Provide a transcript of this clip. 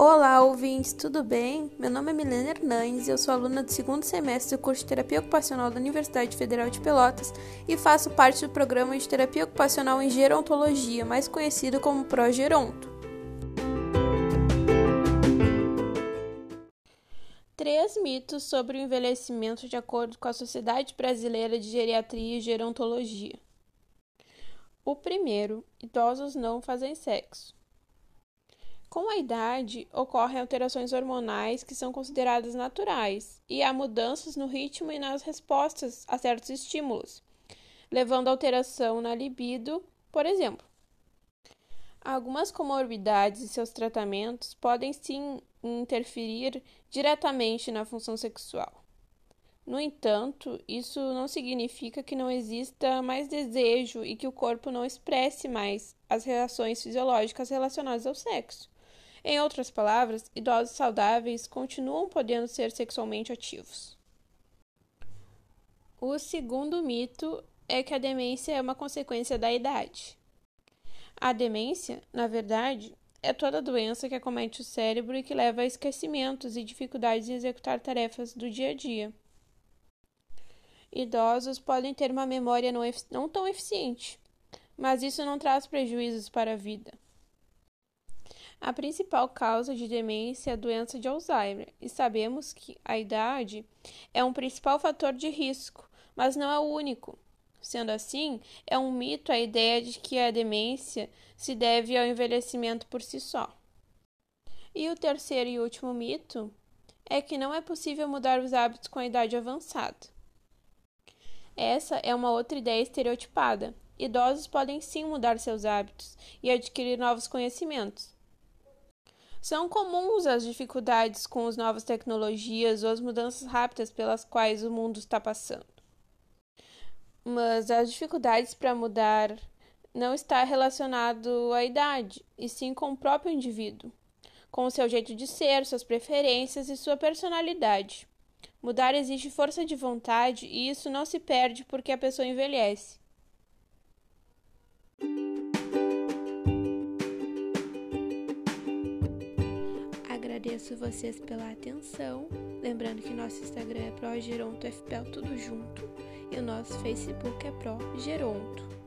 Olá, ouvintes, tudo bem? Meu nome é Milena Hernandes e eu sou aluna do segundo semestre do curso de Terapia Ocupacional da Universidade Federal de Pelotas e faço parte do programa de Terapia Ocupacional em Gerontologia, mais conhecido como Progeronto. Três mitos sobre o envelhecimento de acordo com a Sociedade Brasileira de Geriatria e Gerontologia. O primeiro, idosos não fazem sexo. Com a idade, ocorrem alterações hormonais que são consideradas naturais e há mudanças no ritmo e nas respostas a certos estímulos, levando a alteração na libido, por exemplo. Algumas comorbidades e seus tratamentos podem sim interferir diretamente na função sexual. No entanto, isso não significa que não exista mais desejo e que o corpo não expresse mais as reações fisiológicas relacionadas ao sexo. Em outras palavras, idosos saudáveis continuam podendo ser sexualmente ativos. O segundo mito é que a demência é uma consequência da idade. A demência, na verdade, é toda doença que acomete o cérebro e que leva a esquecimentos e dificuldades em executar tarefas do dia a dia. Idosos podem ter uma memória não, não tão eficiente, mas isso não traz prejuízos para a vida. A principal causa de demência é a doença de Alzheimer, e sabemos que a idade é um principal fator de risco, mas não é o único. Sendo assim, é um mito a ideia de que a demência se deve ao envelhecimento por si só. E o terceiro e último mito é que não é possível mudar os hábitos com a idade avançada. Essa é uma outra ideia estereotipada. Idosos podem sim mudar seus hábitos e adquirir novos conhecimentos, são comuns as dificuldades com as novas tecnologias ou as mudanças rápidas pelas quais o mundo está passando. Mas as dificuldades para mudar não está relacionado à idade, e sim com o próprio indivíduo, com o seu jeito de ser, suas preferências e sua personalidade. Mudar exige força de vontade e isso não se perde porque a pessoa envelhece. Agradeço vocês pela atenção. Lembrando que nosso Instagram é ProGerontoFPL tudo junto e o nosso Facebook é ProGeronto.